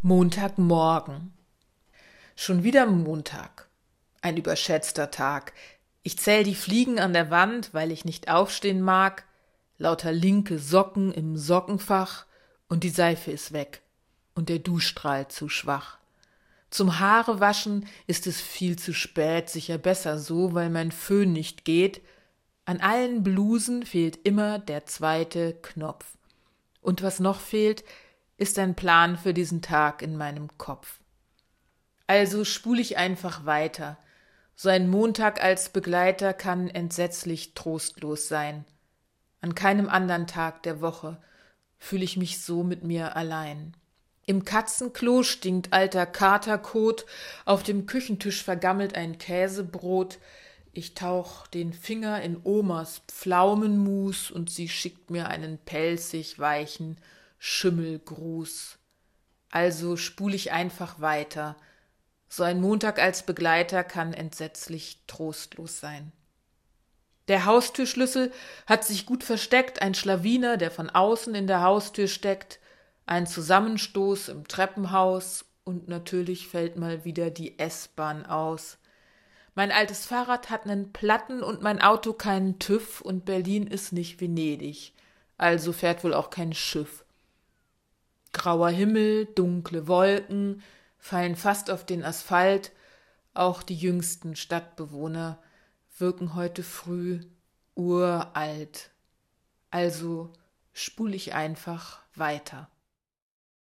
Montagmorgen. Schon wieder Montag. Ein überschätzter Tag. Ich zähl die Fliegen an der Wand, weil ich nicht aufstehen mag. Lauter linke Socken im Sockenfach und die Seife ist weg und der Duschstrahl zu schwach. Zum Haare waschen ist es viel zu spät, sicher besser so, weil mein Föhn nicht geht. An allen Blusen fehlt immer der zweite Knopf. Und was noch fehlt, ist ein Plan für diesen Tag in meinem Kopf. Also spul ich einfach weiter. So ein Montag als Begleiter kann entsetzlich trostlos sein. An keinem anderen Tag der Woche fühle ich mich so mit mir allein. Im Katzenklo stinkt alter Katerkot, auf dem Küchentisch vergammelt ein Käsebrot. Ich tauch den Finger in Omas Pflaumenmus und sie schickt mir einen pelzig weichen Schimmelgruß. Also spul ich einfach weiter. So ein Montag als Begleiter kann entsetzlich trostlos sein. Der Haustürschlüssel hat sich gut versteckt, ein Schlawiner, der von außen in der Haustür steckt, ein Zusammenstoß im Treppenhaus und natürlich fällt mal wieder die S-Bahn aus. Mein altes Fahrrad hat nen Platten und mein Auto keinen TÜV und Berlin ist nicht Venedig, also fährt wohl auch kein Schiff. Grauer Himmel, dunkle Wolken fallen fast auf den Asphalt, auch die jüngsten Stadtbewohner wirken heute früh uralt. Also spul ich einfach weiter.